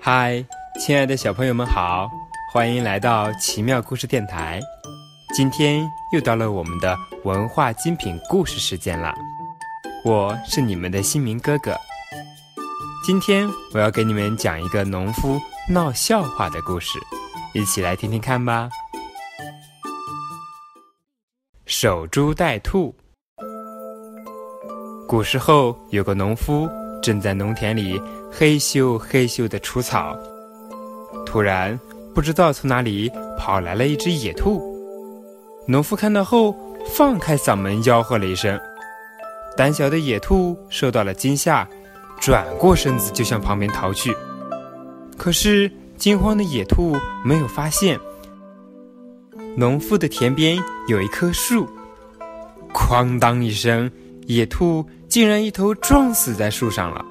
嗨，亲爱的小朋友们好，欢迎来到奇妙故事电台。今天又到了我们的文化精品故事时间了，我是你们的新明哥哥。今天我要给你们讲一个农夫闹笑话的故事，一起来听听看吧。守株待兔。古时候有个农夫正在农田里嘿咻嘿咻地除草，突然不知道从哪里跑来了一只野兔。农夫看到后放开嗓门吆喝了一声，胆小的野兔受到了惊吓，转过身子就向旁边逃去。可是惊慌的野兔没有发现，农夫的田边有一棵树，哐当一声，野兔。竟然一头撞死在树上了。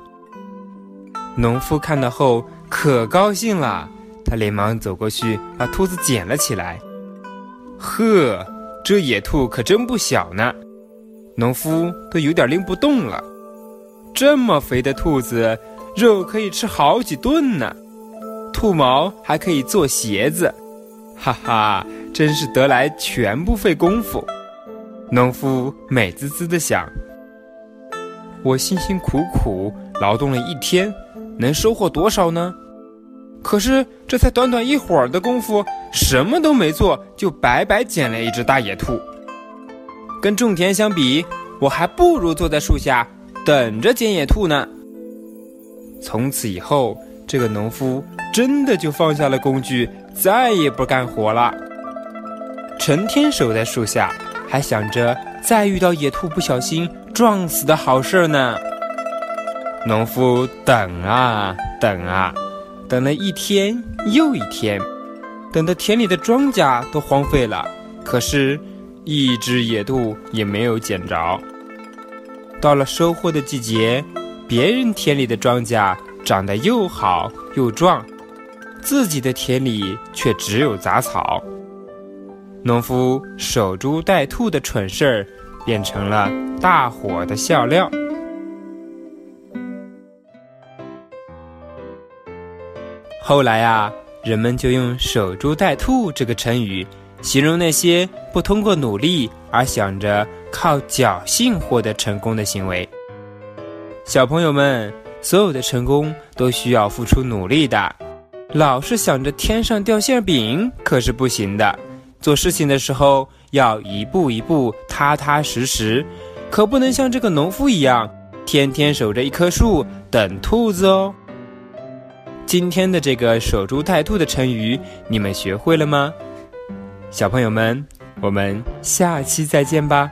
农夫看到后可高兴了，他连忙走过去把兔子捡了起来。呵，这野兔可真不小呢，农夫都有点拎不动了。这么肥的兔子，肉可以吃好几顿呢，兔毛还可以做鞋子，哈哈，真是得来全不费工夫。农夫美滋滋的想。我辛辛苦苦劳动了一天，能收获多少呢？可是这才短短一会儿的功夫，什么都没做，就白白捡了一只大野兔。跟种田相比，我还不如坐在树下等着捡野兔呢。从此以后，这个农夫真的就放下了工具，再也不干活了，成天守在树下，还想着再遇到野兔不小心。撞死的好事呢！农夫等啊等啊，等了一天又一天，等得田里的庄稼都荒废了，可是，一只野兔也没有捡着。到了收获的季节，别人田里的庄稼长得又好又壮，自己的田里却只有杂草。农夫守株待兔的蠢事儿。变成了大伙的笑料。后来啊，人们就用“守株待兔”这个成语，形容那些不通过努力而想着靠侥幸获得成功的行为。小朋友们，所有的成功都需要付出努力的，老是想着天上掉馅饼可是不行的。做事情的时候。要一步一步踏踏实实，可不能像这个农夫一样，天天守着一棵树等兔子哦。今天的这个“守株待兔”的成语，你们学会了吗？小朋友们，我们下期再见吧。